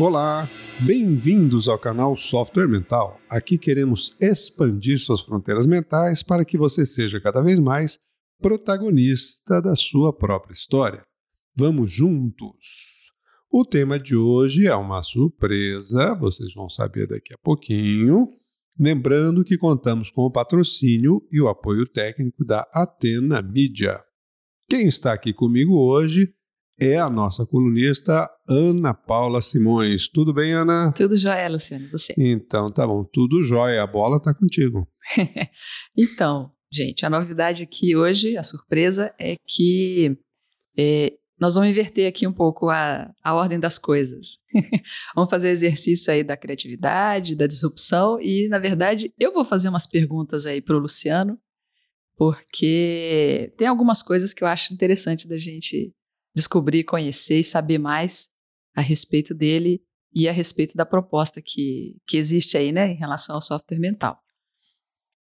Olá, bem-vindos ao canal Software Mental. Aqui queremos expandir suas fronteiras mentais para que você seja cada vez mais protagonista da sua própria história. Vamos juntos! O tema de hoje é uma surpresa, vocês vão saber daqui a pouquinho. Lembrando que contamos com o patrocínio e o apoio técnico da Atena Mídia. Quem está aqui comigo hoje é a nossa colunista Ana Paula Simões. Tudo bem, Ana? Tudo jóia, Luciano. Você? Então, tá bom. Tudo jóia. A bola tá contigo. então, gente, a novidade aqui hoje, a surpresa, é que é, nós vamos inverter aqui um pouco a, a ordem das coisas. vamos fazer exercício aí da criatividade, da disrupção e, na verdade, eu vou fazer umas perguntas aí para o Luciano, porque tem algumas coisas que eu acho interessante da gente descobrir, conhecer e saber mais a respeito dele e a respeito da proposta que, que existe aí, né, em relação ao software mental.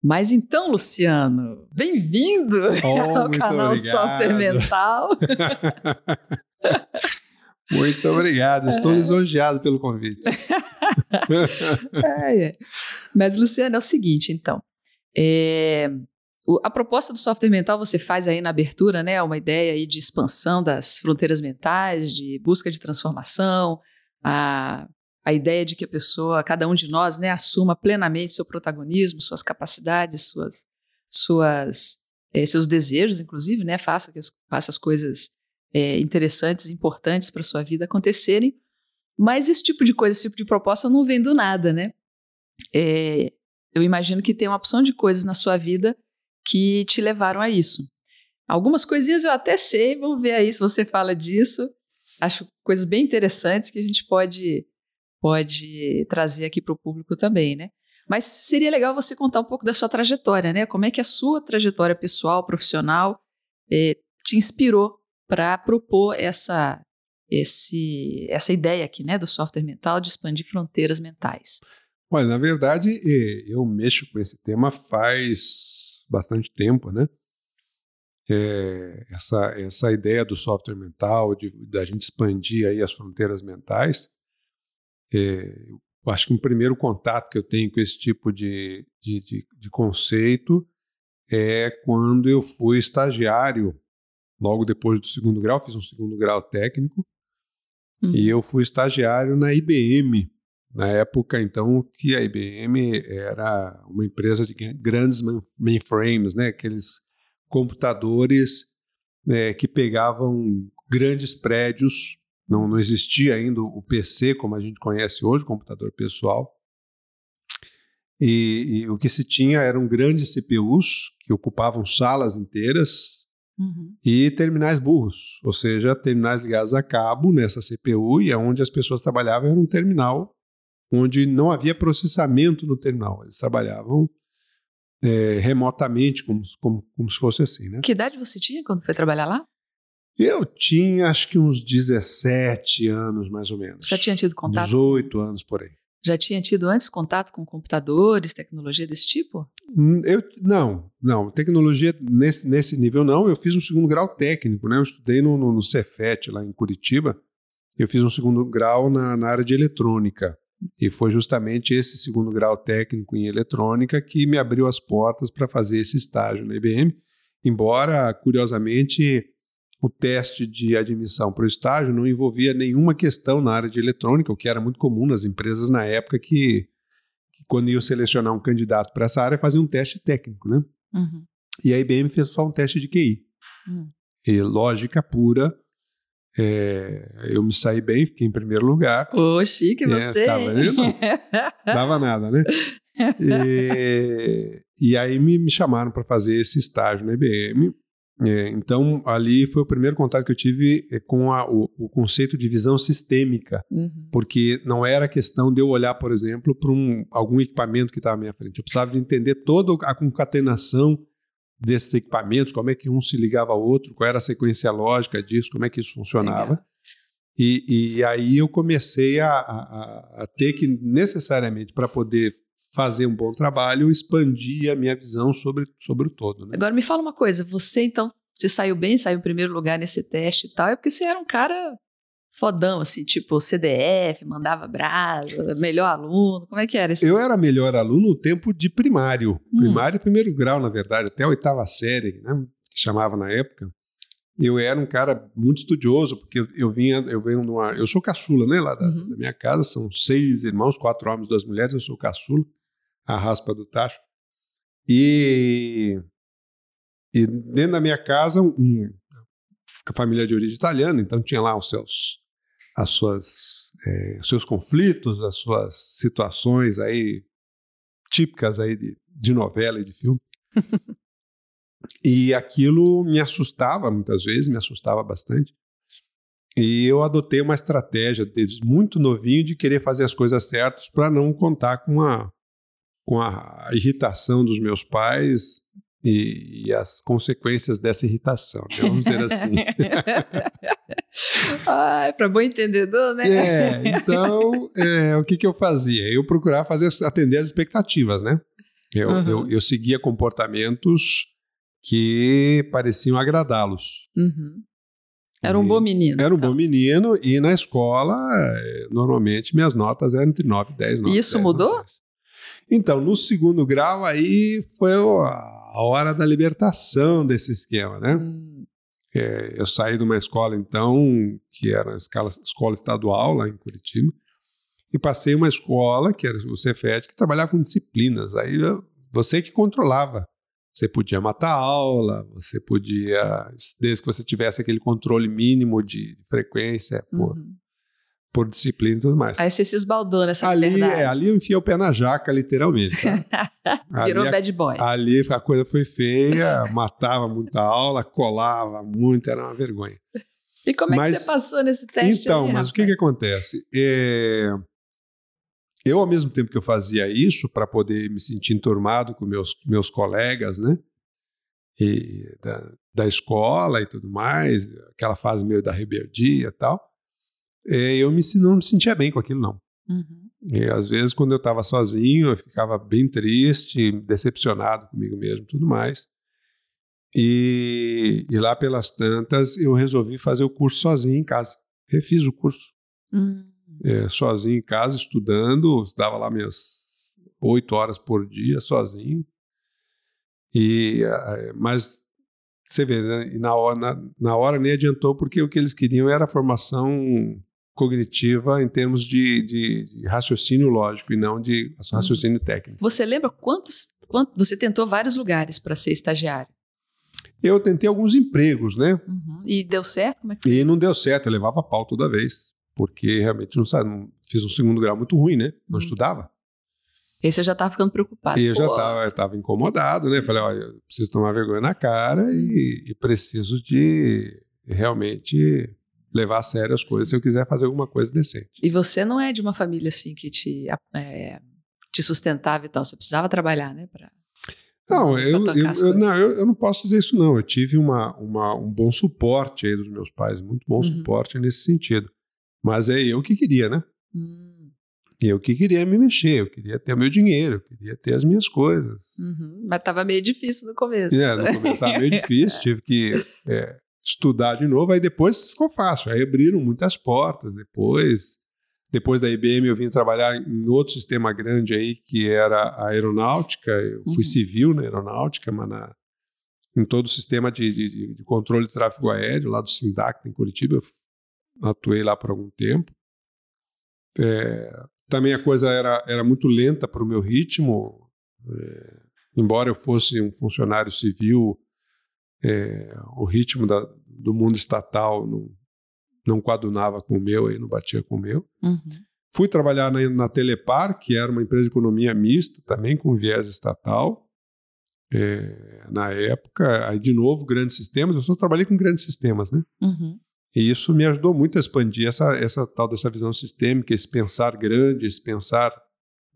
Mas então, Luciano, bem-vindo oh, ao canal obrigado. Software Mental. muito obrigado, estou lisonjeado pelo convite. é, é. Mas, Luciano, é o seguinte, então. É, a proposta do software mental você faz aí na abertura, né? Uma ideia aí de expansão das fronteiras mentais, de busca de transformação, a, a ideia de que a pessoa, cada um de nós, né, assuma plenamente seu protagonismo, suas capacidades, suas, suas é, seus desejos, inclusive, né? Faça, que, faça as coisas é, interessantes, importantes para sua vida acontecerem. Mas esse tipo de coisa, esse tipo de proposta não vem do nada, né? É, eu imagino que tem uma opção de coisas na sua vida que te levaram a isso. Algumas coisinhas eu até sei, vamos ver aí se você fala disso. Acho coisas bem interessantes que a gente pode, pode trazer aqui para o público também, né? Mas seria legal você contar um pouco da sua trajetória, né? Como é que a sua trajetória pessoal, profissional, eh, te inspirou para propor essa, esse, essa ideia aqui, né, do software mental de expandir fronteiras mentais? Olha, na verdade, eu mexo com esse tema faz bastante tempo, né? É, essa, essa ideia do software mental, de da gente expandir aí as fronteiras mentais, é, eu acho que um primeiro contato que eu tenho com esse tipo de, de, de, de conceito é quando eu fui estagiário, logo depois do segundo grau, fiz um segundo grau técnico, uhum. e eu fui estagiário na IBM, na época, então, que a IBM era uma empresa de grandes mainframes, né? aqueles computadores né, que pegavam grandes prédios, não, não existia ainda o PC como a gente conhece hoje, computador pessoal. E, e, o que se tinha eram grandes CPUs que ocupavam salas inteiras uhum. e terminais burros, ou seja, terminais ligados a cabo nessa CPU e onde as pessoas trabalhavam era um terminal onde não havia processamento no terminal. Eles trabalhavam é, remotamente, como, como, como se fosse assim. Né? Que idade você tinha quando foi trabalhar lá? Eu tinha acho que uns 17 anos, mais ou menos. Já tinha tido contato? 18 anos por aí. Já tinha tido antes contato com computadores, tecnologia desse tipo? Hum, eu, não, não. Tecnologia nesse, nesse nível não. Eu fiz um segundo grau técnico, né? Eu estudei no, no, no Cefet, lá em Curitiba. Eu fiz um segundo grau na, na área de eletrônica. E foi justamente esse segundo grau técnico em eletrônica que me abriu as portas para fazer esse estágio na IBM. Embora, curiosamente, o teste de admissão para o estágio não envolvia nenhuma questão na área de eletrônica, o que era muito comum nas empresas na época que, que quando iam selecionar um candidato para essa área, faziam um teste técnico, né? Uhum. E a IBM fez só um teste de QI. Uhum. E lógica pura, é, eu me saí bem, fiquei em primeiro lugar. Ô, chique é, você! Tá vendo? Dava nada, né? E, e aí me, me chamaram para fazer esse estágio na IBM. É, então, ali foi o primeiro contato que eu tive é, com a, o, o, conceito de visão sistêmica, uhum. porque não era questão de eu olhar, por exemplo, para um, algum equipamento que estava à minha frente. Eu precisava de entender toda a concatenação desses equipamentos, como é que um se ligava ao outro, qual era a sequência lógica disso, como é que isso funcionava. E, e, aí eu comecei a, a, a ter que, necessariamente, para poder fazer um bom trabalho, expandir a minha visão sobre, sobre o todo. Né? Agora me fala uma coisa, você então, você saiu bem, saiu em primeiro lugar nesse teste e tal, é porque você era um cara fodão, assim, tipo CDF, mandava brasa, melhor aluno? Como é que era isso? Eu era melhor aluno no tempo de primário. Hum. Primário primeiro grau, na verdade, até a oitava série, né? Que chamava na época. Eu era um cara muito estudioso, porque eu vinha, eu venho numa. Eu sou caçula, né? Lá da, uhum. da minha casa, são seis irmãos, quatro homens, duas mulheres, eu sou caçula, a raspa do tacho. E, e dentro da minha casa, um, família de origem italiana, então tinha lá os seus, as suas, é, seus conflitos, as suas situações aí típicas aí de, de novela e de filme. e aquilo me assustava muitas vezes, me assustava bastante. E eu adotei uma estratégia desde muito novinho de querer fazer as coisas certas para não contar com a, com a irritação dos meus pais e, e, as consequências dessa irritação, né? vamos dizer assim. ah, para bom entendedor, né? É, então, é, o que, que eu fazia? Eu procurava fazer, atender as expectativas, né? Eu, uhum. eu, eu seguia comportamentos que pareciam agradá-los. Uhum. Era um bom menino. Era um então. bom menino e na escola, eh, normalmente, minhas notas eram entre 9 e 10. 9, Isso 10, mudou? 9, então, no segundo grau, aí foi a hora da libertação desse esquema, né? Hum. É, eu saí de uma escola, então, que era a escola, escola estadual lá em Curitiba, e passei uma escola, que era o Cefet, que trabalhava com disciplinas. Aí você que controlava. Você podia matar a aula, você podia, desde que você tivesse aquele controle mínimo de frequência, por, uhum por disciplina e tudo mais. Aí você se esbaldou nessa ali, liberdade. É, ali eu enfiei o pé na jaca, literalmente. Tá? Virou ali, bad boy. Ali a coisa foi feia, matava muita aula, colava muito, era uma vergonha. E como mas, é que você passou nesse teste? Então, aí, mas rapaz? o que, que acontece? É, eu, ao mesmo tempo que eu fazia isso, para poder me sentir enturmado com meus, meus colegas, né? E da, da escola e tudo mais, aquela fase meio da rebeldia e tal eu me, não me sentia bem com aquilo, não. Uhum. E às vezes, quando eu estava sozinho, eu ficava bem triste, decepcionado comigo mesmo tudo mais. E, e, lá pelas tantas, eu resolvi fazer o curso sozinho em casa. Refiz o curso. Uhum. É, sozinho em casa, estudando, estudava lá minhas oito horas por dia, sozinho. E, é, mas você vê, né? na, hora, na, na hora nem adiantou, porque o que eles queriam era a formação cognitiva em termos de, de, de raciocínio lógico e não de uhum. raciocínio técnico. Você lembra quantos, quantos você tentou vários lugares para ser estagiário? Eu tentei alguns empregos, né? Uhum. E deu certo? Como é que E não deu certo, eu levava pau toda vez, porque realmente não, sabe, não fiz um segundo grau muito ruim, né? Não uhum. estudava. E você já estava ficando preocupado. E eu já estava incomodado, né? Falei, olha, eu preciso tomar vergonha na cara e, e preciso de realmente levar a sério as coisas se eu quiser fazer alguma coisa decente. E você não é de uma família assim que te, é, te sustentava e tal, você precisava trabalhar, né? Pra, não, eu, eu, eu, não eu, eu, não posso dizer isso não. Eu tive uma, uma, um bom suporte aí dos meus pais, muito bom uhum. suporte nesse sentido. Mas é eu que queria, né? Hum. Eu que queria me mexer, eu queria ter o meu dinheiro, eu queria ter as minhas coisas. Uhum. Mas estava meio difícil no começo. É, no começo estava meio difícil, tive que é, estudar de novo, aí depois ficou fácil, aí abriram muitas portas, depois depois da IBM eu vim trabalhar em outro sistema grande aí, que era a aeronáutica, eu fui uhum. civil na aeronáutica, mas na, em todo o sistema de, de, de, controle de tráfego aéreo, lá do SINDAC em Curitiba, eu atuei lá por algum tempo. É, também a coisa era, era muito lenta para o meu ritmo, é, embora eu fosse um funcionário civil é, o ritmo da, do mundo estatal não, não coadunava com o meu, aí não batia com o meu. Uhum. Fui trabalhar na, na, Telepar, que era uma empresa de economia mista, também com viés estatal. É, na época, aí de novo, grandes sistemas. Eu só trabalhei com grandes sistemas, né? Uhum. E isso me ajudou muito a expandir essa, essa tal dessa visão sistêmica, esse pensar grande, esse pensar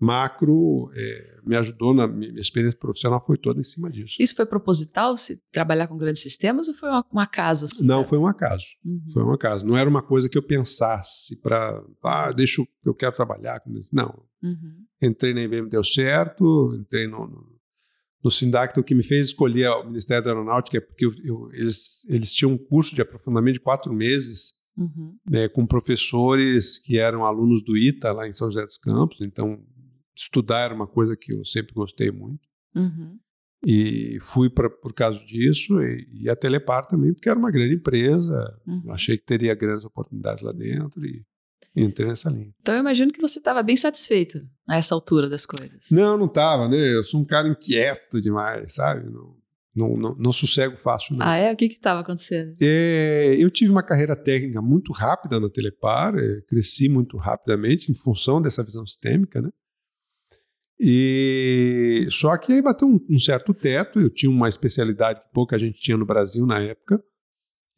macro é, me ajudou na minha experiência profissional foi toda em cima disso. Isso foi proposital, se trabalhar com grandes sistemas ou foi um, um acaso? Assim, Não, né? foi um acaso. Uhum. Foi um acaso. Não era uma coisa que eu pensasse para, ah, deixa eu, eu quero trabalhar com isso. Não. Uhum. Entrei na IBM, deu certo. Entrei no, no, no Sindacto, o que me fez escolher o Ministério da Aeronáutica é porque eu, eu, eles, eles tinham um curso de aprofundamento de quatro meses Uhum. né, com professores que eram alunos do ITA lá em São José dos Campos, então estudar era uma coisa que eu sempre gostei muito. Uhum. E fui pra, por causa disso, e, e a Telepar também, porque era uma grande empresa, Uhum. achei que teria grandes oportunidades lá dentro e entrei nessa linha. Então eu imagino que você estava bem satisfeito a essa altura das coisas. Não, não tava, né? Eu sou um cara inquieto demais, sabe? Não, não, não, não sossego fácil, não. Ah, é? O que estava acontecendo? É, eu tive uma carreira técnica muito rápida na Telepar, é, cresci muito rapidamente em função dessa visão sistêmica, né? E só que aí bateu um, um certo teto. Eu tinha uma especialidade que pouca gente tinha no Brasil na época,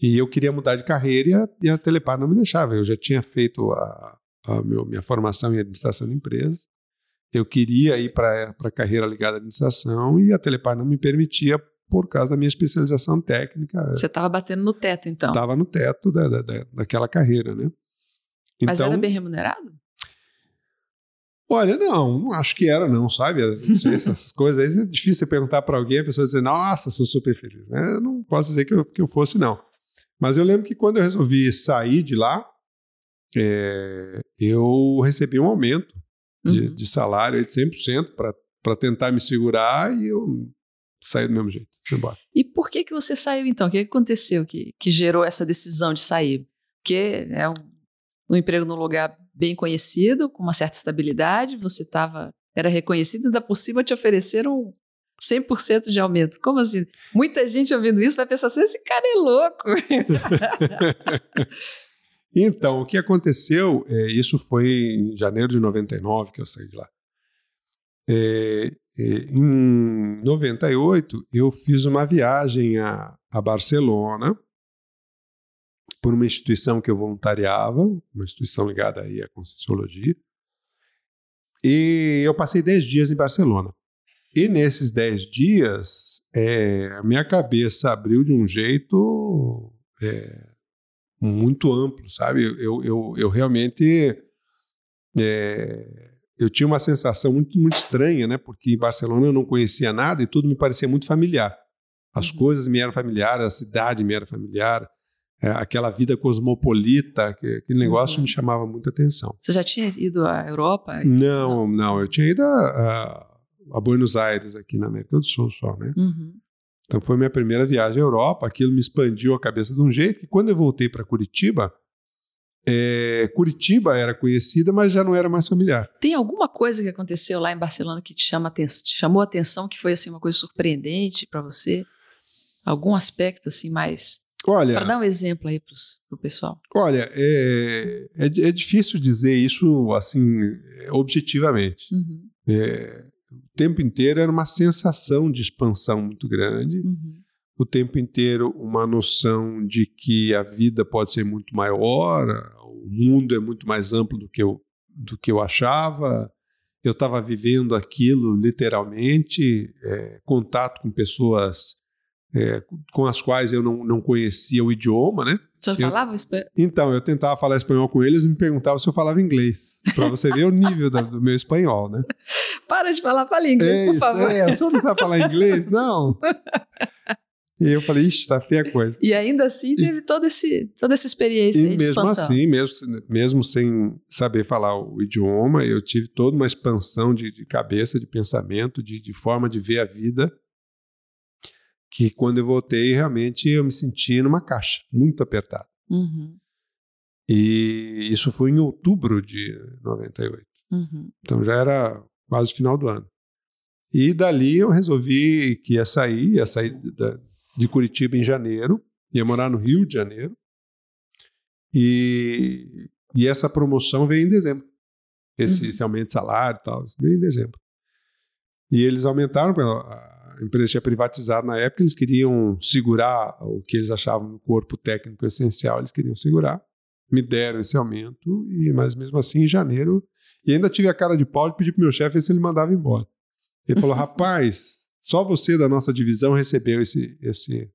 e eu queria mudar de carreira e a, e a Telepar não me deixava. Eu já tinha feito a, a meu, minha formação em administração de empresas. Eu queria ir para a carreira ligada à administração e a Telepar não me permitia por causa da minha especialização técnica. Você estava batendo no teto, então. Estava no teto da, da, da, daquela carreira, né? Mas era bem remunerado? Olha, não, não acho que era, não, sabe? Essas coisas aí é difícil você perguntar para alguém, a pessoa dizer, nossa, sou super feliz, né? Eu não posso dizer que eu, que eu fosse, não. Mas eu lembro que quando eu resolvi sair de lá, é, eu recebi um aumento de, Uhum. de salário de 100% para tentar me segurar e eu saí do mesmo jeito, fui embora. E por que que você saiu então? O que que aconteceu que, que gerou essa decisão de sair? Porque é um, um emprego num lugar bem conhecido, com uma certa estabilidade, você estava era reconhecido, ainda por cima te ofereceram 100% de aumento. Como assim? Muita gente ouvindo isso vai pensar assim, esse cara é louco. Então, o que aconteceu, é, isso foi em janeiro de 99 que eu saí de lá. É, é, em 98, eu fiz uma viagem a, a Barcelona por uma instituição que eu voluntariava, uma instituição ligada aí à Conscienciologia. E eu passei 10 dias em Barcelona. E nesses 10 dias, é, a minha cabeça abriu de um jeito é, muito amplo, sabe? Eu, eu, eu realmente é, eu tinha uma sensação muito, muito estranha, né? Porque em Barcelona eu não conhecia nada e tudo me parecia muito familiar. As Uhum. coisas me eram familiares, a cidade me era familiar, é, aquela vida cosmopolita, que, aquele negócio Uhum. me chamava muita atenção. Você já tinha ido à Europa? Não, não, eu tinha ido a, a, a Buenos Aires, aqui na América do Sul só, né? Uhum. Então foi minha primeira viagem à Europa, aquilo me expandiu a cabeça de um jeito que quando eu voltei para Curitiba, é, Curitiba era conhecida, mas já não era mais familiar. Tem alguma coisa que aconteceu lá em Barcelona que te, chama te chamou a atenção, que foi assim uma coisa surpreendente para você? Algum aspecto assim mais Olha, Para dar um exemplo aí para o pessoal. olha, é, é, é difícil dizer isso assim objetivamente. Uhum, É, o tempo inteiro era uma sensação de expansão muito grande. uhum, o tempo inteiro uma noção de que a vida pode ser muito maior, o mundo é muito mais amplo do que eu, do que eu achava. Eu estava vivendo aquilo literalmente, é, contato com pessoas é, com as quais eu não, não conhecia o idioma, né? Você não Eu- falava espanhol? Então, eu tentava falar espanhol com eles e me perguntavam se eu falava inglês, para você ver o nível da- do meu espanhol, né? Para de falar, fale inglês, É por isso, favor. É, o senhor não sabe falar inglês? Não. E eu falei, ixi, tá feia a coisa. E ainda assim teve todo esse, toda essa experiência E aí mesmo expansão. assim, mesmo, mesmo sem saber falar o idioma, eu tive toda uma expansão de, de cabeça, de pensamento, de, de forma de ver a vida, que quando eu voltei, realmente eu me senti numa caixa, muito apertado. Uhum, E isso foi em outubro de 98. uhum, Então já era quase final do ano. E dali eu resolvi que ia sair, ia sair de Curitiba em janeiro, ia morar no Rio de Janeiro. E, e essa promoção veio em dezembro. Esse, Uhum. esse aumento de salário e tal, isso veio em dezembro. E eles aumentaram, a empresa tinha privatizado na época, eles queriam segurar o que eles achavam no corpo técnico essencial, eles queriam segurar. Me deram esse aumento, e mas mesmo assim, em janeiro, e ainda tive a cara de pau de pedir pro meu chefe se ele mandava embora. Ele falou: rapaz, só você da nossa divisão recebeu esse, esse,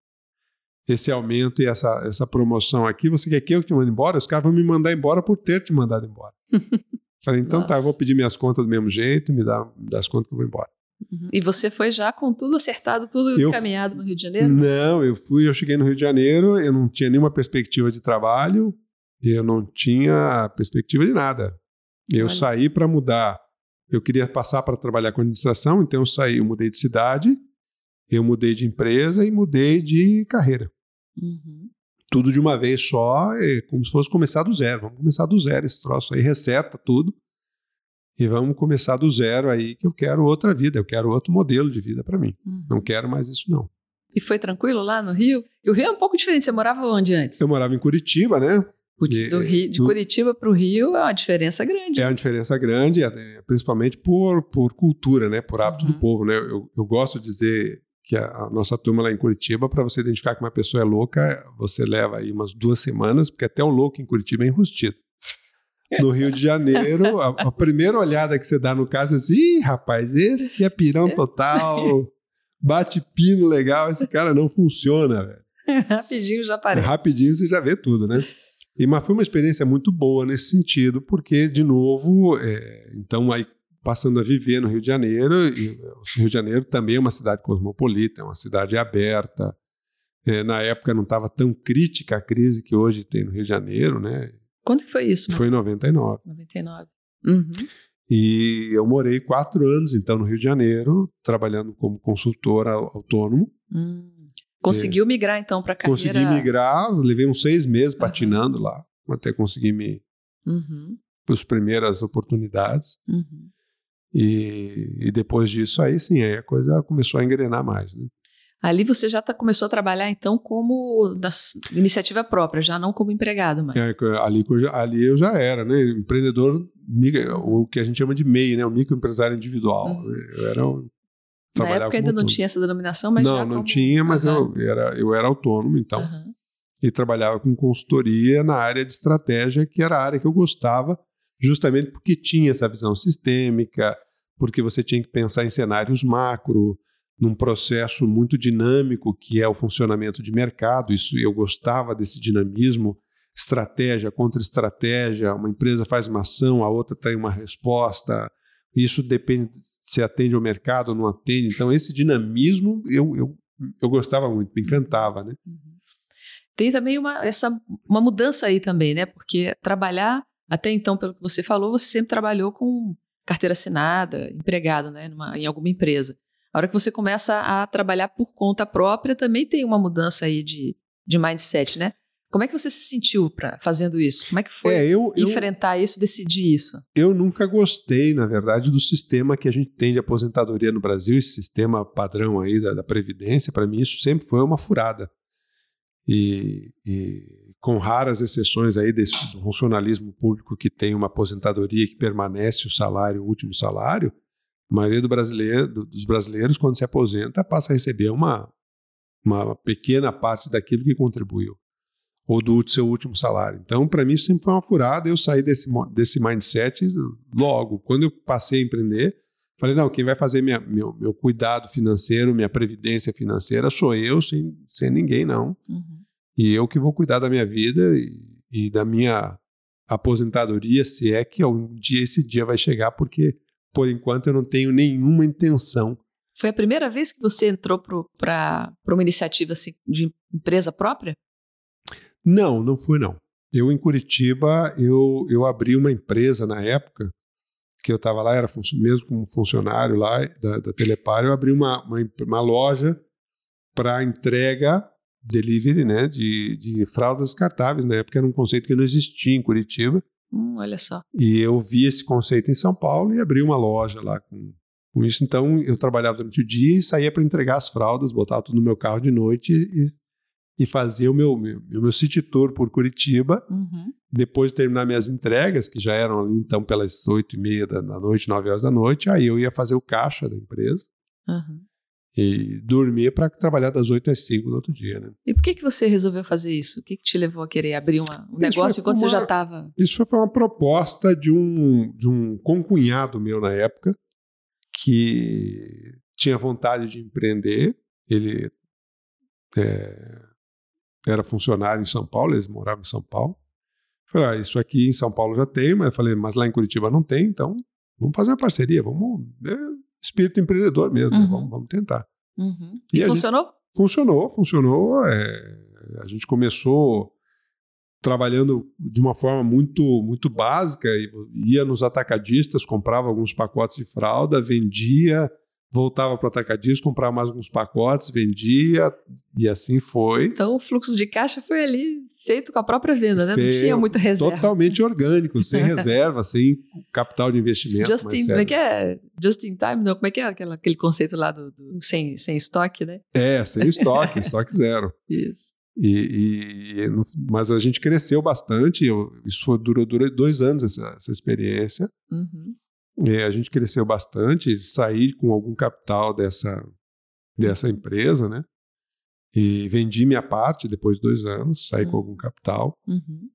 esse aumento e essa, essa promoção aqui. Você quer que eu te mande embora? Os caras vão me mandar embora por ter te mandado embora. Falei: então tá, eu vou Nossa. pedir minhas contas do mesmo jeito, me dá, me dá as contas que eu vou embora. Uhum. E você foi já com tudo acertado, tudo Eu- encaminhado no Rio de Janeiro? Não, eu fui, eu cheguei no Rio de Janeiro, eu não tinha nenhuma perspectiva de trabalho, Eu não tinha perspectiva de nada. Eu Olha saí para mudar. Eu queria passar para trabalhar com administração, então eu saí, eu mudei de cidade, eu mudei de empresa e mudei de carreira. Uhum. Tudo de uma vez só, é como se fosse começar do zero. Vamos começar do zero esse troço aí, reseta tudo. E vamos começar do zero aí, que eu quero outra vida, eu quero outro modelo de vida para mim. Uhum. Não quero mais isso, não. E foi tranquilo lá no Rio? E o Rio é um pouco diferente. Você morava onde antes? Eu morava em Curitiba, né? Putz, e- do Rio, de do- Curitiba para o Rio é uma diferença grande. É uma diferença grande, é, principalmente por, por cultura, né? Por hábito Uhum. do povo, né? Eu, eu gosto de dizer que a, a noça turma lá em Curitiba, para você identificar que uma pessoa é louca, você leva aí umas duas semanas, porque até o louco em Curitiba é enrustido. No Rio de Janeiro, a, a primeira olhada que você dá no cara, você diz, ih, rapaz, esse é pirão total, bate pino legal, esse cara não funciona, velho. Rapidinho já aparece. Rapidinho você já vê tudo, né? E, mas foi uma experiência muito boa nesse sentido, porque, de novo, é, então aí passando a viver no Rio de Janeiro, e o Rio de Janeiro também é uma cidade cosmopolita, é uma cidade aberta. É, na época não estava tão crítica a crise que hoje tem no Rio de Janeiro, né? Quando que foi isso? Foi em 99. 99. Uhum. E eu morei quatro anos, então, no Rio de Janeiro, trabalhando como consultor au- autônomo. Hum. Conseguiu migrar então para carreira? Consegui migrar, levei uns seis meses Aham. patinando lá, até conseguir me Uhum. as primeiras oportunidades. Uhum. E, e depois disso, aí sim, aí a coisa começou a engrenar mais. Né? Ali você já tá, começou a trabalhar então como da iniciativa própria, já não como empregado mais. É, ali, que eu já- ali eu já era, né? Empreendedor, o que a gente chama de MEI, né? O microempresário individual. Uhum. né? Eu era um, Na época ainda não tinha essa denominação, mas não, já não como- tinha, mas Aham, eu, era, eu era autônomo, então. aham. E trabalhava com consultoria na área de estratégia, que era a área que eu gostava, justamente porque tinha essa visão sistêmica, porque você tinha que pensar em cenários macro, num processo muito dinâmico que é o funcionamento de mercado. Isso eu gostava desse dinamismo, estratégia contra estratégia. Uma empresa faz uma ação, a outra tem uma resposta. Isso depende se atende ao mercado ou não atende. Então esse dinamismo eu, eu, eu gostava muito, me encantava, né? Uhum. Tem também uma, essa, uma mudança aí também, né? Porque trabalhar, até então, pelo que você falou, você sempre trabalhou com carteira assinada, empregado, né? Numa, em alguma empresa. A hora que você começa a trabalhar por conta própria, também tem uma mudança aí de, de mindset, né? Como é que você se sentiu pra, fazendo isso? Como é que foi É, eu, eu, enfrentar isso, decidir isso? eu nunca gostei, na verdade, do sistema que a gente tem de aposentadoria no Brasil, esse sistema padrão aí da, da Previdência. Para mim, isso sempre foi uma furada. E, e com raras exceções aí desse funcionalismo público que tem uma aposentadoria que permanece o salário, o último salário, a maioria do brasileiro, do- dos brasileiros, quando se aposenta, passa a receber uma, uma pequena parte daquilo que contribuiu ou do seu último salário. Então, para mim, isso sempre foi uma furada. Eu saí desse, desse mindset logo. Quando eu passei a empreender, falei: não, quem vai fazer minha, meu, meu cuidado financeiro, minha previdência financeira sou eu, sem, sem ninguém, não. Uhum. E eu que vou cuidar da minha vida e, e da minha aposentadoria, se é que um dia esse dia vai chegar, porque por enquanto eu não tenho nenhuma intenção. Foi a primeira vez que você entrou para uma iniciativa assim, de empresa própria? Não, não fui não. Eu em Curitiba, eu, eu abri uma empresa na época que eu estava lá, era mesmo como funcionário lá da, da Telepar, eu abri uma, uma, uma loja para entrega, delivery, né, de, de fraldas descartáveis. Na época era um conceito que não existia em Curitiba. Hum, olha só. E eu vi esse conceito em São Paulo e abri uma loja lá com, com isso. Então eu trabalhava durante o dia e saía para entregar as fraldas, botava tudo no meu carro de noite e, e fazia o meu, meu, meu city tour por Curitiba. Uhum. Depois de terminar minhas entregas, que já eram ali então pelas oito e meia da, da noite, nove horas da noite, aí eu ia fazer o caixa da empresa Uhum. E dormir para trabalhar das oito às cinco no outro dia. Né? E por que, que você resolveu fazer isso? O que, que te levou a querer abrir uma- um Isso negócio enquanto você uma- já estava. Isso foi uma proposta de um, de um concunhado meu na época, que tinha vontade de empreender. Ele é, era funcionário em São Paulo, eles moravam em São Paulo. Falei, ah, isso aqui em São Paulo já tem, mas eu falei, mas lá em Curitiba não tem, então vamos fazer uma parceria, vamos. É, espírito empreendedor mesmo, né? Uhum. vamos, vamos tentar. Uhum. E E, a gente- funcionou? Funcionou, funcionou. é, a gente começou trabalhando de uma forma muito muito básica, ia nos atacadistas, comprava alguns pacotes de fralda, vendia, voltava para o atacadista, comprava mais alguns pacotes, vendia e assim foi. Então o fluxo de caixa foi ali feito com a própria venda, né? Não tinha muita reserva. Totalmente orgânico, sem reserva, sem capital de investimento. Just in, como é que é? Just in time? Não, como é que é aquele, aquele conceito lá do, do sem, sem estoque, né? É, sem estoque, estoque zero. Isso. E, e, mas a gente cresceu bastante, eu, isso durou, durou dois anos essa, essa experiência. Uhum. É, a gente cresceu bastante, saí com algum capital dessa, dessa empresa, né? E vendi minha parte depois de dois anos, saí uhum. com algum capital. Uhum.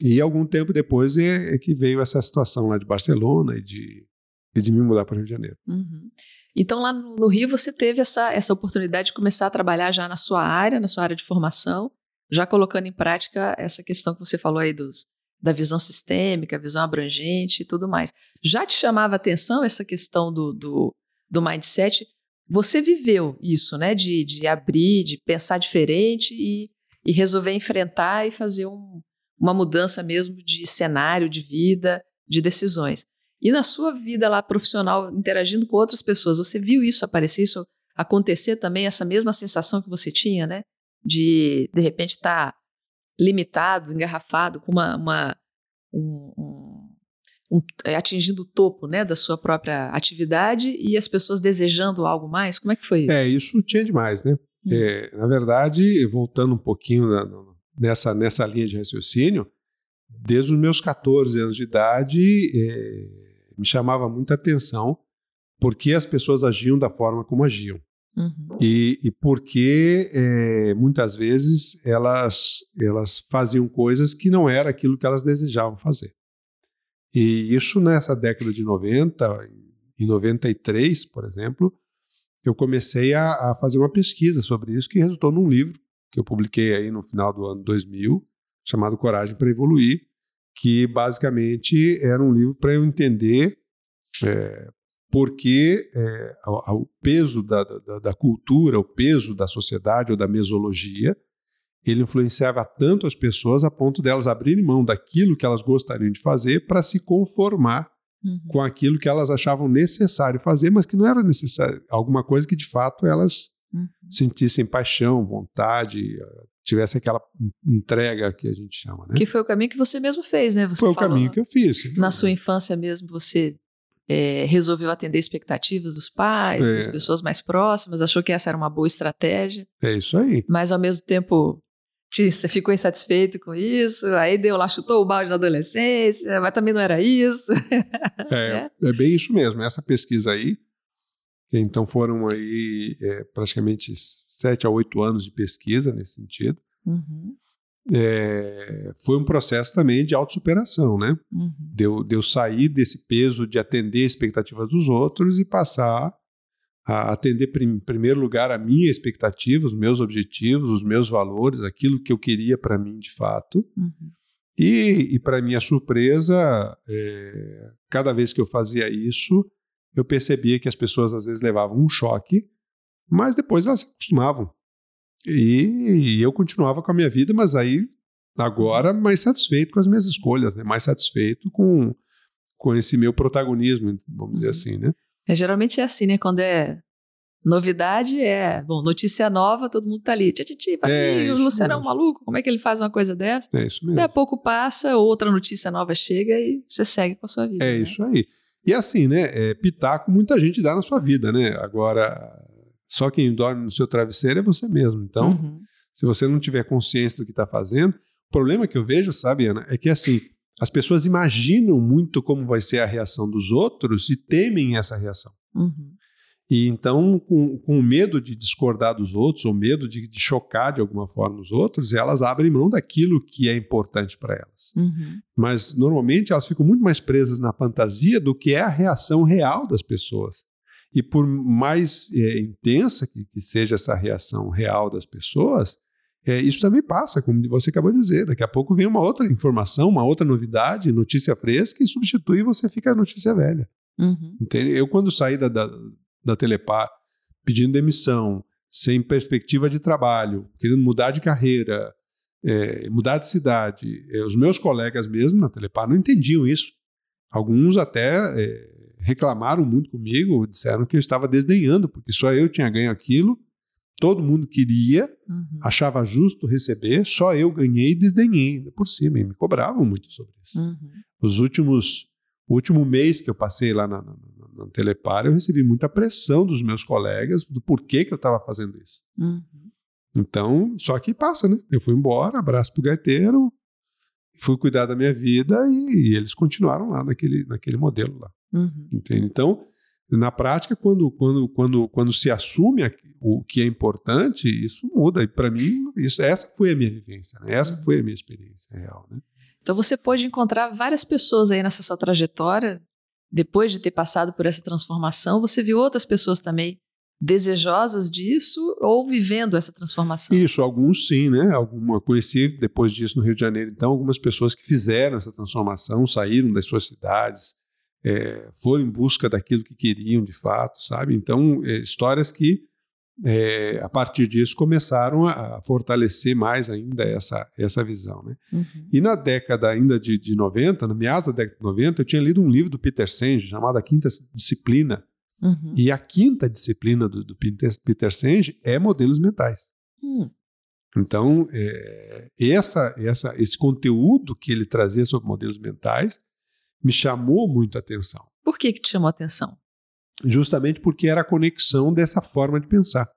E algum tempo depois é, é, que veio essa situação lá de Barcelona e de, e de me mudar para o Rio de Janeiro. Uhum. Então, lá no Rio, você teve essa, essa oportunidade de começar a trabalhar já na sua área, na sua área de formação, já colocando em prática essa questão que você falou aí dos, da visão sistêmica, visão abrangente e tudo mais. Já te chamava atenção essa questão do, do, do mindset? Você viveu isso, né? De, de abrir, de pensar diferente e, e resolver enfrentar e fazer um, uma mudança mesmo de cenário, de vida, de decisões. E na sua vida lá profissional, interagindo com outras pessoas, você viu isso aparecer, isso acontecer também, essa mesma sensação que você tinha, né? De, de repente, estar tá limitado, engarrafado, com uma, uma um, um, um, é, atingindo o topo né, da sua própria atividade e as pessoas desejando algo mais? Como é que foi isso? É, isso tinha demais, né? Hum. É, na verdade, voltando um pouquinho na, nessa, nessa linha de raciocínio, desde os meus 14 anos de idade, é, me chamava muita atenção porque as pessoas agiam da forma como agiam. Uhum. E, e porque é, muitas vezes elas, elas faziam coisas que não era aquilo que elas desejavam fazer. E isso nessa década de 90, em 93, por exemplo, eu comecei a, a fazer uma pesquisa sobre isso que resultou num livro que eu publiquei aí no final do ano 2000, chamado Coragem para Evoluir, que basicamente era um livro para eu entender é, porque é, o, peso da, da, da, cultura, o peso da sociedade ou da mesologia, ele influenciava tanto as pessoas a ponto delas abrirem mão daquilo que elas gostariam de fazer para se conformar uhum. com aquilo que elas achavam necessário fazer, mas que não era necessário, alguma coisa que de fato elas uhum. sentissem paixão, vontade, tivesse aquela entrega que a gente chama, né? Que foi o caminho que você mesmo fez, né? Você foi o caminho que eu fiz. Na sua infância mesmo, você é, resolveu atender expectativas dos pais, é. das pessoas mais próximas, achou que essa era uma boa estratégia. É isso aí. Mas ao mesmo tempo te, você ficou insatisfeito com isso, aí deu lá, chutou o balde na adolescência, mas também não era isso. é, é, é bem isso mesmo. Essa pesquisa aí, então foram aí é, praticamente sete a oito anos de pesquisa nesse sentido. Uhum é, foi um processo também de autossuperação, né? Uhum. Deu, deu sair desse peso de atender expectativas dos outros e passar a atender em primeiro lugar a minha expectativa, os meus objetivos, os meus valores, aquilo que eu queria para mim de fato. Uhum. E, e para minha surpresa, é, cada vez que eu fazia isso, eu percebia que as pessoas às vezes levavam um choque, mas depois elas se acostumavam. E, e eu continuava com a minha vida, mas aí agora mais satisfeito com as minhas escolhas, né? Mais satisfeito com, com esse meu protagonismo, vamos dizer uhum. assim, né? É, geralmente é assim, né? Quando é novidade, é, bom, notícia nova, todo mundo tá ali. Tchau, é, o Luciano é um maluco, como é que ele faz uma coisa dessa? É isso mesmo. Daí a pouco passa, outra notícia nova chega e você segue com a sua vida. É né? isso aí. E assim, né? É, pitaco muita gente dá na sua vida, né? Agora, só quem dorme no seu travesseiro é você mesmo. Então, uhum. se você não tiver consciência do que está fazendo, o problema que eu vejo, sabe, Ana, é que assim, as pessoas imaginam muito como vai ser a reação dos outros e temem essa reação. Uhum. E então, com, com medo de discordar dos outros, ou medo de, de, chocar de alguma forma os outros, elas abrem mão daquilo que é importante para elas. Uhum. Mas, normalmente, elas ficam muito mais presas na fantasia do que é a reação real das pessoas. E por mais é, intensa que, que, seja essa reação real das pessoas, é, isso também passa, como você acabou de dizer. Daqui a pouco vem uma outra informação, uma outra novidade, notícia fresca, e substitui e você fica a notícia velha. Uhum. Entende? Eu, quando saí da, da, da Telepar pedindo demissão, sem perspectiva de trabalho, querendo mudar de carreira, é, mudar de cidade. É, os meus colegas mesmo na Telepar não entendiam isso. Alguns até é, reclamaram muito comigo, disseram que eu estava desdenhando, porque só eu tinha ganho aquilo, todo mundo queria, uhum. achava justo receber, só eu ganhei e desdenhei ainda por cima, e me cobravam muito sobre isso. Uhum. Os últimos, o último mês que eu passei lá na, na, na, na Telepar, eu recebi muita pressão dos meus colegas do porquê que eu estava fazendo isso. Uhum. Então, só que passa, né? Eu fui embora, abraço pro gaiteiro, fui cuidar da minha vida e, e eles continuaram lá naquele, naquele modelo lá. Uhum. Entende? Então, na prática, quando, quando, quando, quando se assume o que é importante, isso muda. E para mim, isso, essa foi a minha vivência, né? essa uhum. foi a minha experiência real. Né? Então você pôde encontrar várias pessoas aí nessa sua trajetória. Depois de ter passado por essa transformação, você viu outras pessoas também desejosas disso ou vivendo essa transformação? Isso, alguns sim, né? Alguma conheci depois disso no Rio de Janeiro, então algumas pessoas que fizeram essa transformação, saíram das suas cidades, é, foram em busca daquilo que queriam de fato, sabe? Então, é, histórias que é, a partir disso começaram a fortalecer mais ainda essa, essa visão. Né? Uhum. E na década ainda de, de 90, na meados da década de 90, eu tinha lido um livro do Peter Senge chamado A Quinta Disciplina. Uhum. E a quinta disciplina do, do Peter, Peter Senge é modelos mentais. Uhum. Então, é, essa, essa, esse conteúdo que ele trazia sobre modelos mentais me chamou muito a atenção. Por que, que te chamou a atenção? Justamente porque era a conexão dessa forma de pensar.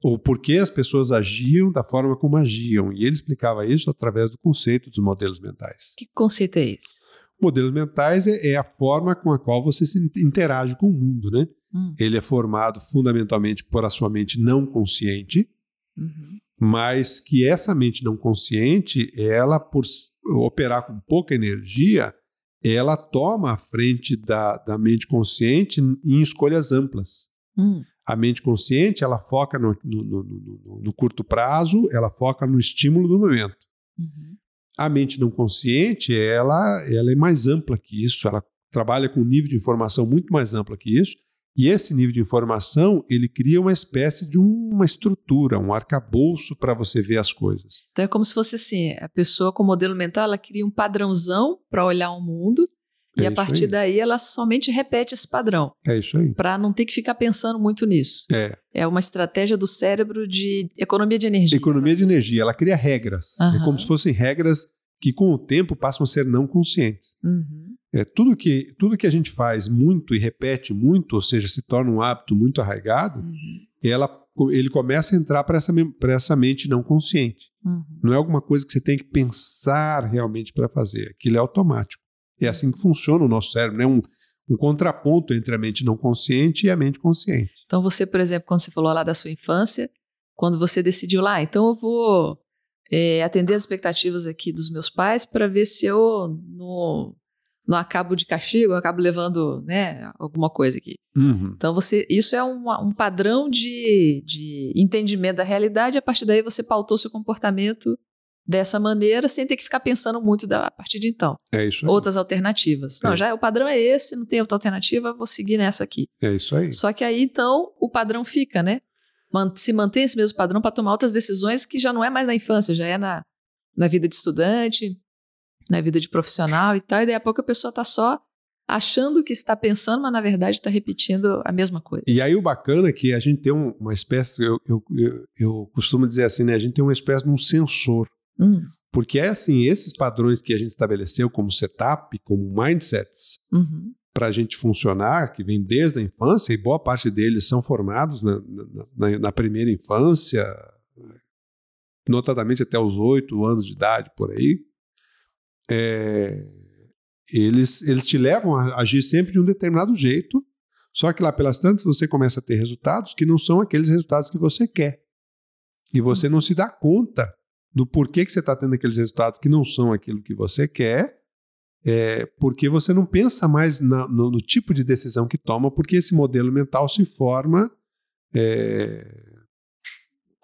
Ou porque as pessoas agiam da forma como agiam. E ele explicava isso através do conceito dos modelos mentais. Que conceito é esse? Modelos mentais é, é a forma com a qual você se interage com o mundo, né? Hum. Ele é formado fundamentalmente por a sua mente não consciente, uhum. mas que essa mente não consciente, ela por operar com pouca energia, ela toma a frente da, da mente consciente em escolhas amplas. Hum. A mente consciente, ela foca no, no, no, no, curto prazo, ela foca no estímulo do momento. Uhum. A mente não consciente, ela, ela é mais ampla que isso, ela trabalha com um nível de informação muito mais ampla que isso, e esse nível de informação, ele cria uma espécie de uma estrutura, um arcabouço para você ver as coisas. Então é como se fosse assim, a pessoa com modelo mental, ela cria um padrãozão para olhar o mundo, é e a partir aí. daí ela somente repete esse padrão. É isso aí. Para não ter que ficar pensando muito nisso. É. É uma estratégia do cérebro de economia de energia. Economia de energia. Ela cria regras. Uhum. É como se fossem regras que com o tempo passam a ser não conscientes. Uhum. É, tudo, que, tudo que a gente faz muito e repete muito, ou seja, se torna um hábito muito arraigado, uhum. ela, ele começa a entrar para essa, essa mente não consciente. Uhum. Não é alguma coisa que você tem que pensar realmente para fazer. Aquilo é automático. É assim que funciona o nosso cérebro, né? Um, um contraponto entre a mente não consciente e a mente consciente. Então, você, por exemplo, quando você falou lá da sua infância, quando você decidiu lá, então eu vou é, atender as expectativas aqui dos meus pais para ver se eu no não acabo de castigo, eu acabo levando né, alguma coisa aqui. Uhum. Então, você, isso é um, um padrão de, de entendimento da realidade, a partir daí você pautou seu comportamento dessa maneira, sem ter que ficar pensando muito da, a partir de então. É isso aí. Outras alternativas. Não, é. já o padrão é esse, não tem outra alternativa, vou seguir nessa aqui. É isso aí. Só que aí, então, o padrão fica, né? Se mantém esse mesmo padrão para tomar outras decisões que já não é mais na infância, já é na, na vida de estudante, na vida de profissional e tal, e daí a pouco a pessoa está só achando que está pensando, mas na verdade está repetindo a mesma coisa. E aí o bacana é que a gente tem uma espécie, eu, eu, eu, eu costumo dizer assim, né? A gente tem uma espécie de um sensor. Hum. Porque é assim, esses padrões que a gente estabeleceu como setup, como mindsets, uhum. para a gente funcionar, que vem desde a infância, e boa parte deles são formados na, na, na primeira infância, notadamente até os oito anos de idade, por aí, é, eles, eles te levam a agir sempre de um determinado jeito, só que lá pelas tantas você começa a ter resultados que não são aqueles resultados que você quer. E você não se dá conta do porquê que você está tendo aqueles resultados que não são aquilo que você quer, é, porque você não pensa mais na, no, no, tipo de decisão que toma, porque esse modelo mental se forma é,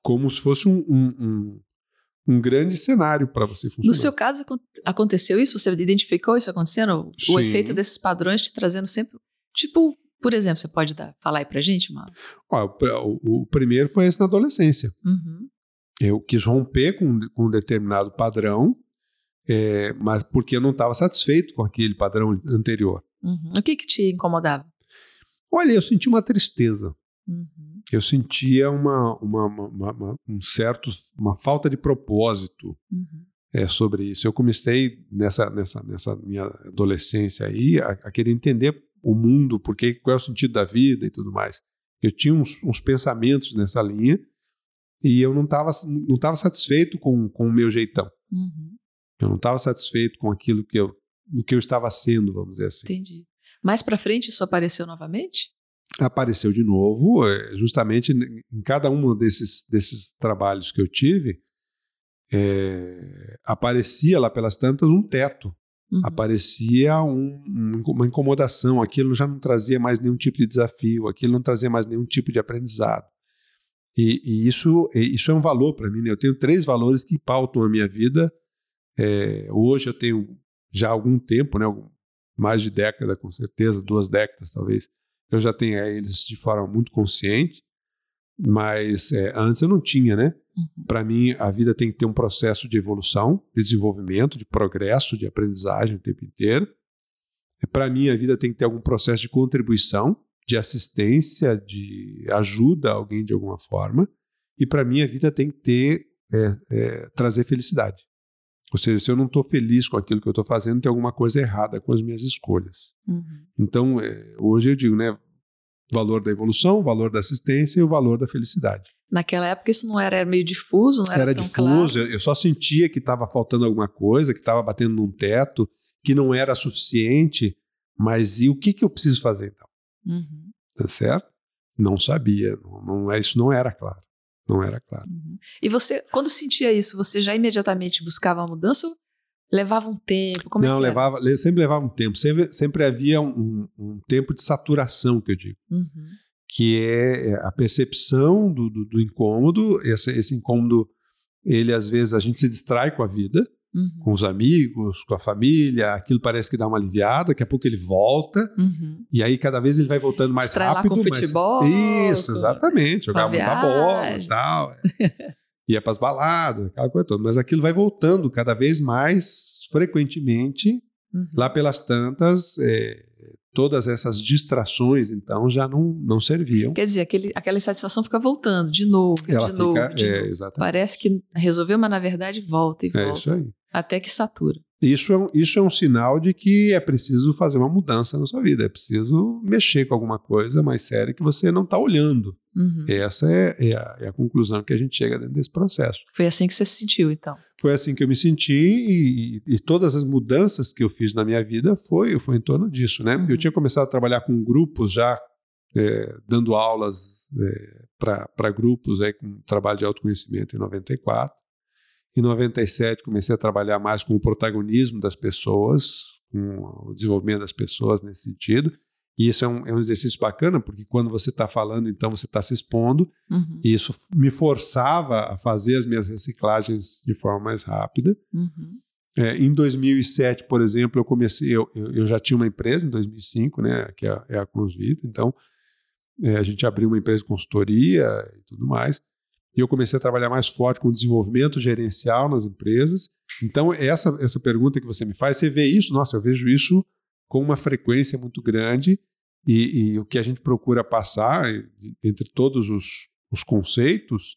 como se fosse um, um, um, um grande cenário para você funcionar. No seu caso, aconteceu isso? Você identificou isso acontecendo? Sim. O efeito desses padrões te trazendo sempre. Tipo, por exemplo, você pode dar, falar aí pra gente, Mauro? Ó, o, o, o, primeiro foi esse na adolescência. Uhum. Eu quis romper com, com um determinado padrão, é, mas porque eu não estava satisfeito com aquele padrão anterior. Uhum. O que, que te incomodava? Olha, eu senti uma tristeza. Uhum. Eu sentia uma, uma, uma, uma, um certo, uma falta de propósito Uhum. é, sobre isso. Eu comecei nessa, nessa, nessa minha adolescência aí a, a querer entender o mundo, porque qual é o sentido da vida e tudo mais. Eu tinha uns, uns pensamentos nessa linha e eu não estava não tava satisfeito com, com o meu jeitão. Uhum. Eu não estava satisfeito com aquilo que eu, o que eu estava sendo, vamos dizer assim. Entendi. Mais pra frente isso apareceu novamente? Apareceu de novo, é, justamente em cada um desses, desses trabalhos que eu tive, é, aparecia lá pelas tantas um teto, Uhum. aparecia um- uma incomodação, aquilo já não trazia mais nenhum tipo de desafio, aquilo não trazia mais nenhum tipo de aprendizado. E, e isso, isso é um valor para mim. né? Eu tenho três valores que pautam a minha vida. É, hoje eu tenho já algum tempo, né, mais de década com certeza, duas décadas talvez, eu já tenho eles de forma muito consciente, mas é, antes eu não tinha, né? Uhum. Para mim, a vida tem que ter um processo de evolução, de desenvolvimento, de progresso, de aprendizagem o tempo inteiro. Para mim, a vida tem que ter algum processo de contribuição, de assistência, de ajuda a alguém de alguma forma. E para mim, a vida tem que ter é, é, trazer felicidade. Ou seja, se eu não estou feliz com aquilo que eu estou fazendo, tem alguma coisa errada com as minhas escolhas. Uhum. Então, é, hoje eu digo, né? Valor da evolução, valor da assistência e o valor da felicidade. Naquela época isso não era, era meio difuso, não era, era tão difuso, claro. eu, eu só sentia que estava faltando alguma coisa, que estava batendo num teto, que não era suficiente, mas e o que, que eu preciso fazer então? Uhum. Tá certo? Não sabia, não, não, é- isso não era claro. Não era claro. Uhum. E você, quando sentia isso, você já imediatamente buscava a mudança levava um tempo? Como não, é que era? levava, le- sempre levava um tempo, sempre, sempre havia um, um tempo de saturação, que eu digo, Uhum. que é a percepção do, do, do incômodo, esse, esse incômodo, ele às vezes a gente se distrai com a vida, Uhum. com os amigos, com a família, aquilo parece que dá uma aliviada, daqui a pouco ele volta, Uhum. e aí cada vez ele vai voltando mais lá rápido. com mais- futebol, Isso, exatamente. A muita bola e tal. é. Ia para as baladas, aquela coisa toda. Mas aquilo vai voltando cada vez mais frequentemente. Uhum. Lá pelas tantas, é, todas essas distrações, então, já não, não serviam. Quer dizer, aquele, aquela insatisfação fica voltando de novo, Ela de novo, fica, de é, novo. exatamente. Parece que resolveu, mas na verdade volta e É volta. isso aí. Até que satura. Isso é, um, isso é um sinal de que é preciso fazer uma mudança na sua vida, é preciso mexer com alguma coisa mais séria que você não está olhando. Uhum. Essa é, é, a, é a conclusão que a gente chega dentro desse processo. Foi assim que você se sentiu, então. Foi assim que eu me senti e, e todas as mudanças que eu fiz na minha vida foi, foi em torno disso, né? Uhum. Eu tinha começado a trabalhar com grupos já, é, dando aulas é, para grupos aí, com trabalho de autoconhecimento em 94. Em 97 comecei a trabalhar mais com o protagonismo das pessoas, com o desenvolvimento das pessoas nesse sentido. E isso é um, é um exercício bacana, porque quando você está falando, então você está se expondo, Uhum. e isso me forçava a fazer as minhas reciclagens de forma mais rápida. Uhum. É, em 2007, por exemplo, eu comecei, eu, eu já tinha uma empresa em 2005, né, que é, é a Consvita, então é, a gente abriu uma empresa de consultoria e tudo mais, e eu comecei a trabalhar mais forte com o desenvolvimento gerencial nas empresas. Então, essa, essa pergunta que você me faz, você vê isso? Nossa, eu vejo isso com uma frequência muito grande, e, e o que a gente procura passar entre todos os, os conceitos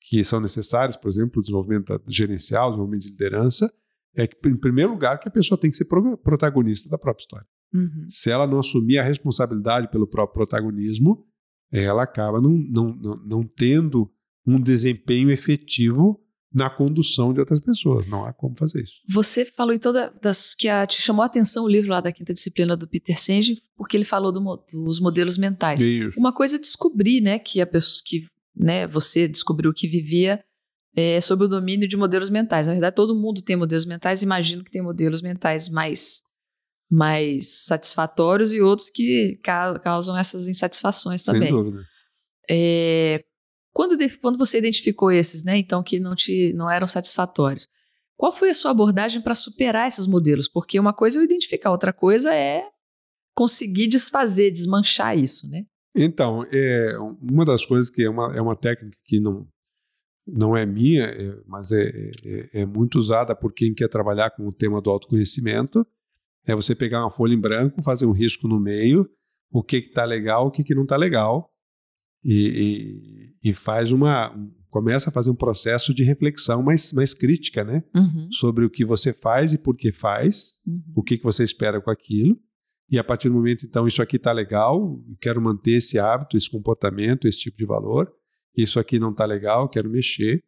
que são necessários, por exemplo, o desenvolvimento gerencial, o desenvolvimento de liderança, é que, em primeiro lugar, que a pessoa tem que ser pro- protagonista da própria história. Uhum. Se ela não assumir a responsabilidade pelo próprio protagonismo, ela acaba não, não, não, não tendo um desempenho efetivo na condução de outras pessoas. Não há como fazer isso. Você falou então da- das que a, te chamou a atenção o livro lá da quinta disciplina do Peter Senge, porque ele falou do dos modelos mentais. Isso. Uma coisa é descobrir, né, que a pessoa que, né, você descobriu que vivia é, sob o domínio de modelos mentais. Na verdade, todo mundo tem modelos mentais. Imagino que tem modelos mentais mais mais satisfatórios e outros que ca- causam essas insatisfações Sem também. dúvida. É, quando, quando você identificou esses, né, então que não te não eram satisfatórios, qual foi a sua abordagem para superar esses modelos? Porque uma coisa é eu identificar, outra coisa é conseguir desfazer, desmanchar isso, né? Então, é, uma das coisas que é uma, é uma técnica que não não é minha, é, mas é, é, é, muito usada por quem quer trabalhar com o tema do autoconhecimento. É você pegar uma folha em branco, fazer um risco no meio, o que está legal, o que, que não está legal, e, e, e, faz uma. começa a fazer um processo de reflexão mais, mais crítica, né? Uhum. Sobre o que você faz e por que faz, uhum. o que, que você espera com aquilo. E a partir do momento, então, isso aqui está legal, quero manter esse hábito, esse comportamento, esse tipo de valor isso aqui não está legal, quero mexer.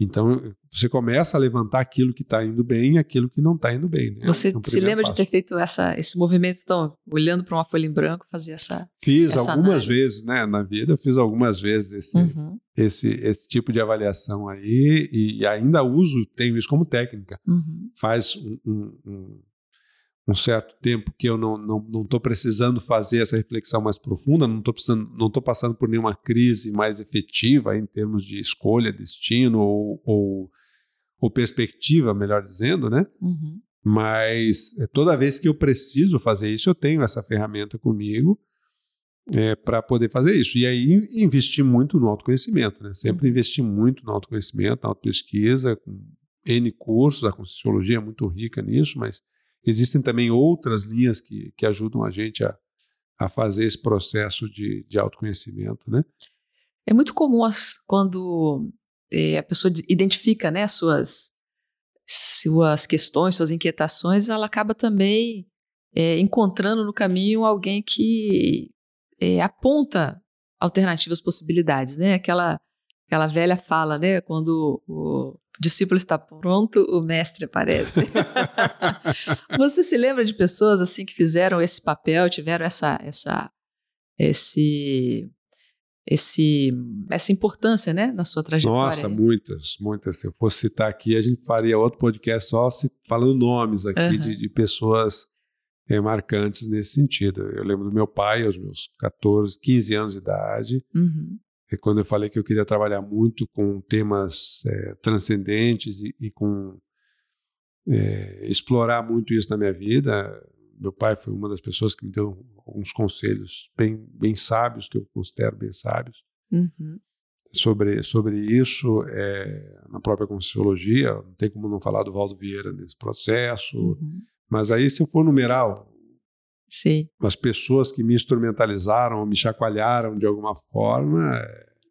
Então, você começa a levantar aquilo que está indo bem e aquilo que não está indo bem. Né? Você então, se lembra passo. de ter feito essa, esse movimento, então, olhando para uma folha em branco, fazer essa. Fiz essa algumas análise. vezes, né? Na vida, eu fiz algumas vezes esse, uhum. esse, esse tipo de avaliação aí e, e, ainda uso, tenho isso como técnica. Uhum. Faz um, um, um certo tempo que eu não estou não, não precisando fazer essa reflexão mais profunda, não estou não tô passando por nenhuma crise mais efetiva em termos de escolha, destino ou, ou, ou perspectiva, melhor dizendo, né? Uhum. Mas é, toda vez que eu preciso fazer isso, eu tenho essa ferramenta comigo é, para poder fazer isso. E aí investir muito no autoconhecimento, né? Sempre uhum. investir muito no autoconhecimento, na autopesquisa, com N cursos, a Conscienciologia é muito rica nisso, mas Existem também outras linhas que, que ajudam a gente a, a fazer esse processo de, de autoconhecimento, né? É muito comum as, quando é, a pessoa identifica né, suas, suas questões, suas inquietações, ela acaba também é, encontrando no caminho alguém que é, aponta alternativas, possibilidades, né? Aquela, aquela velha fala, né? Quando o, o discípulo está pronto, o mestre aparece. Você se lembra de pessoas assim que fizeram esse papel, tiveram essa essa esse esse essa importância, né, na sua trajetória? Nossa, muitas, muitas. Se eu fosse citar aqui, a gente faria outro podcast só falando nomes aqui uhum. de, de, pessoas é, marcantes nesse sentido. Eu lembro do meu pai, aos meus 14, 15 anos de idade. Uhum quando eu falei que eu queria trabalhar muito com temas é, transcendentes e, e com é, explorar muito isso na minha vida. Meu pai foi uma das pessoas que me deu alguns conselhos bem, bem sábios, que eu considero bem sábios, uhum. sobre, sobre isso é, na própria Conscienciologia. Não tem como não falar do Valdo Vieira nesse processo. Uhum. Mas aí, se eu for numeral, Sim. As pessoas que me instrumentalizaram, me chacoalharam de alguma forma.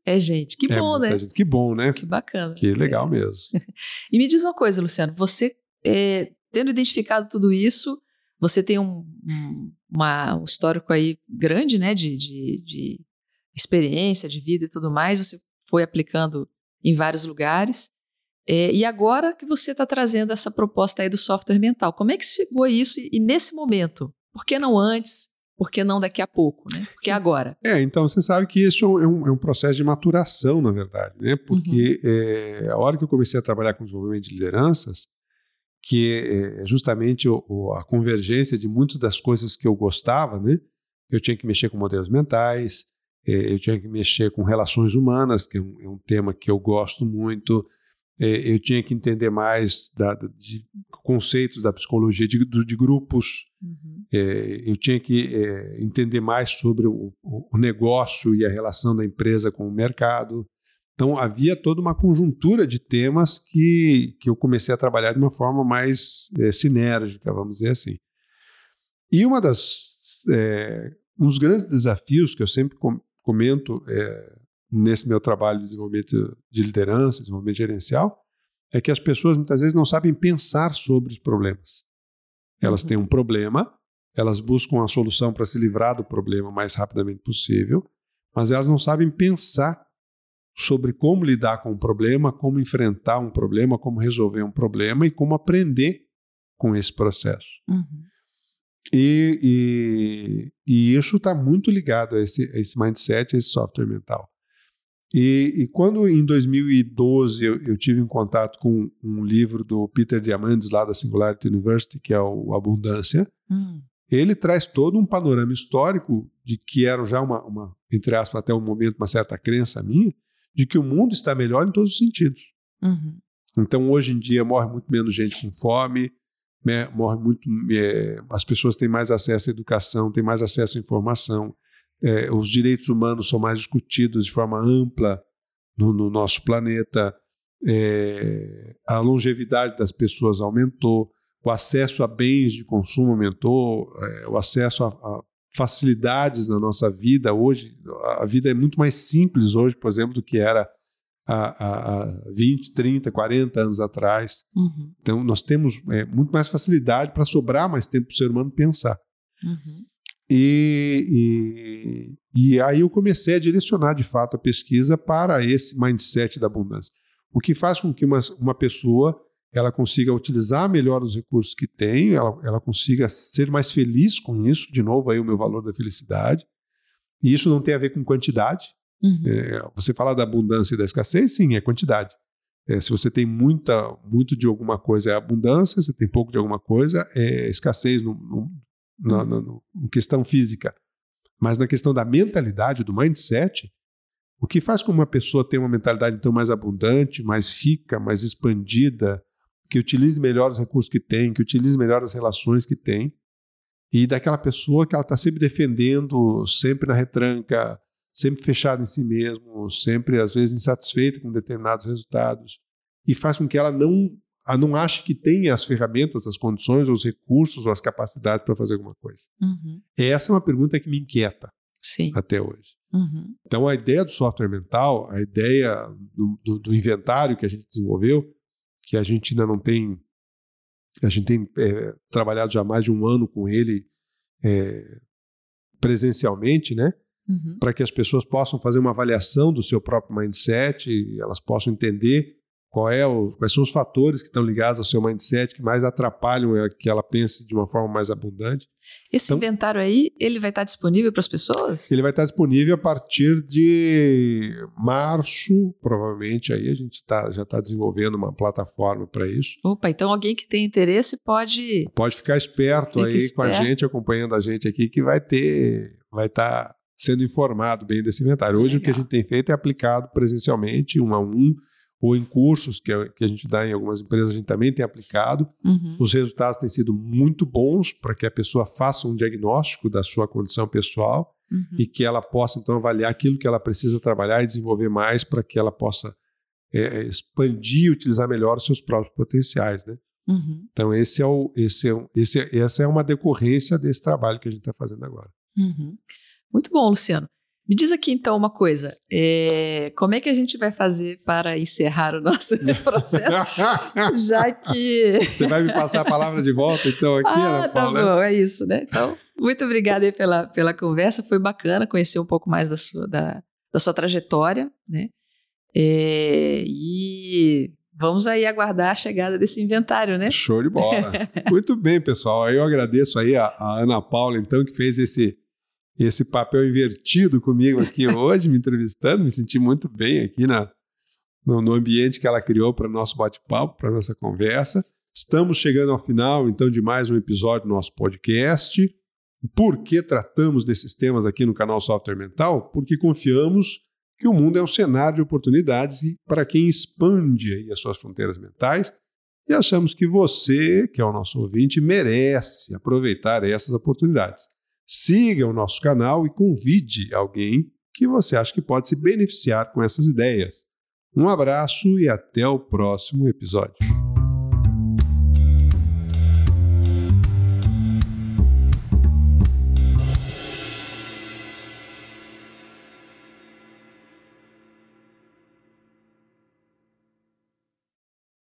É, gente, que é bom, né? Gente. Que bom, né? Que bacana. Que legal é. mesmo. e me diz uma coisa, Luciano, você, é, tendo identificado tudo isso, você tem um, um, uma, um histórico aí grande, né, de, de, de experiência, de vida e tudo mais, você foi aplicando em vários lugares. É, e agora que você está trazendo essa proposta aí do software mental, como é que chegou a isso? E, e nesse momento, por que não antes? Por que não daqui a pouco, né? Por que agora? É, então você sabe que isso é um, é um processo de maturação, na verdade, né? Porque uhum. é, a hora que eu comecei a trabalhar com desenvolvimento de lideranças, que é, é justamente o, o, a convergência de muitas das coisas que eu gostava, né? Eu tinha que mexer com modelos mentais, é, eu tinha que mexer com relações humanas, que é um, é um tema que eu gosto muito, é, eu tinha que entender mais da, de conceitos da psicologia de, de grupos, uhum. é, eu tinha que é, entender mais sobre o, o, negócio e a relação da empresa com o mercado. Então, havia toda uma conjuntura de temas que, que eu comecei a trabalhar de uma forma mais é, sinérgica, vamos dizer assim. E uma das, é, um dos grandes desafios que eu sempre comento é, nesse meu trabalho de desenvolvimento de liderança, desenvolvimento gerencial, é que as pessoas muitas vezes não sabem pensar sobre os problemas. Elas uhum. têm um problema, elas buscam a solução para se livrar do problema o mais rapidamente possível, mas elas não sabem pensar sobre como lidar com o problema, como enfrentar um problema, como resolver um problema e como aprender com esse processo. Uhum. E, e, e, isso está muito ligado a esse, a esse mindset, a esse software mental. E, e, quando em 2012 eu, eu, tive em contato com um livro do Peter Diamandis, lá da Singularity University, que é o Abundância, hum. ele traz todo um panorama histórico de que era já uma, uma, entre aspas, até um momento, uma certa crença minha, de que o mundo está melhor em todos os sentidos. Uhum. Então, hoje em dia, morre muito menos gente com fome, né, morre muito. É, as pessoas têm mais acesso à educação, têm mais acesso à informação é, os direitos humanos são mais discutidos de forma ampla no, no nosso planeta, é, a longevidade das pessoas aumentou, o acesso a bens de consumo aumentou, é, o acesso a, a, facilidades na nossa vida hoje. A vida é muito mais simples hoje, por exemplo, do que era há, há 20, 30, 40 anos atrás. Uhum. Então, nós temos é, muito mais facilidade para sobrar mais tempo para o ser humano pensar. Uhum. E, e, e, aí eu comecei a direcionar de fato a pesquisa para esse mindset da abundância. O que faz com que uma, uma pessoa ela consiga utilizar melhor os recursos que tem, ela, ela consiga ser mais feliz com isso, de novo aí o meu valor da felicidade. E isso não tem a ver com quantidade. Uhum. É, você fala da abundância e da escassez, sim, é quantidade. É, se você tem muita, muito de alguma coisa é abundância, se tem pouco de alguma coisa é escassez no, no, na, uhum. na no, questão física. Mas na questão da mentalidade, do mindset, o que faz com uma pessoa ter uma mentalidade então mais abundante, mais rica, mais expandida, que utilize melhor os recursos que tem, que utilize melhor as relações que tem, e daquela pessoa que ela está sempre defendendo, sempre na retranca, sempre fechada em si mesmo, sempre às vezes insatisfeita com determinados resultados, e faz com que ela não, não ache que tem as ferramentas, as condições, os recursos ou as capacidades para fazer alguma coisa. Uhum. Essa é uma pergunta que me inquieta Sim. até hoje. Uhum. Então, a ideia do software mental, a ideia do, do, do inventário que a gente desenvolveu, que a gente ainda não tem. A gente tem é, trabalhado já mais de um ano com ele é, presencialmente, né? Uhum. Para que as pessoas possam fazer uma avaliação do seu próprio mindset, elas possam entender qual é o, quais são os fatores que estão ligados ao seu mindset que mais atrapalham que ela pense de uma forma mais abundante. Esse então, inventário aí, ele vai estar disponível para as pessoas? Ele vai estar disponível a partir de março, provavelmente aí a gente tá, já está desenvolvendo uma plataforma para isso. Opa, então alguém que tem interesse pode... Pode ficar esperto Fica aí esperto. com a gente, acompanhando a gente aqui, que vai ter, vai estar tá sendo informado bem desse inventário. Hoje Legal. o que a gente tem feito é aplicado presencialmente, um a um, ou em cursos que a, que a gente dá em algumas empresas, a gente também tem aplicado. Uhum. Os resultados têm sido muito bons para que a pessoa faça um diagnóstico da sua condição pessoal uhum. e que ela possa, então, avaliar aquilo que ela precisa trabalhar e desenvolver mais para que ela possa é, é, expandir e utilizar melhor os seus próprios potenciais, né? Uhum. Então, esse é o, esse é, esse, essa é uma decorrência desse trabalho que a gente está fazendo agora. Uhum. Muito bom, Luciano. Me diz aqui então uma coisa: é, como é que a gente vai fazer para encerrar o nosso processo? Já que. Você vai me passar a palavra de volta, então, aqui, ah, Ana Paula? Tá bom, é isso, né? Então, muito obrigada aí pela, pela conversa. Foi bacana conhecer um pouco mais da sua, da, da sua trajetória, né? É, e vamos aí aguardar a chegada desse inventário, né? Show de bola. muito bem, pessoal. Eu agradeço aí a, a Ana Paula, então, que fez esse esse papel invertido comigo aqui hoje, me entrevistando, me senti muito bem aqui na, no, no ambiente que ela criou para o nosso bate-papo, para a nossa conversa. Estamos chegando ao final, então, de mais um episódio do nosso podcast. Por que tratamos desses temas aqui no canal Software Mental? Porque confiamos que o mundo é um cenário de oportunidades e para quem expande as suas fronteiras mentais e achamos que você, que é o nosso ouvinte, merece aproveitar essas oportunidades. Siga o nosso canal e convide alguém que você acha que pode se beneficiar com essas ideias. Um abraço e até o próximo episódio.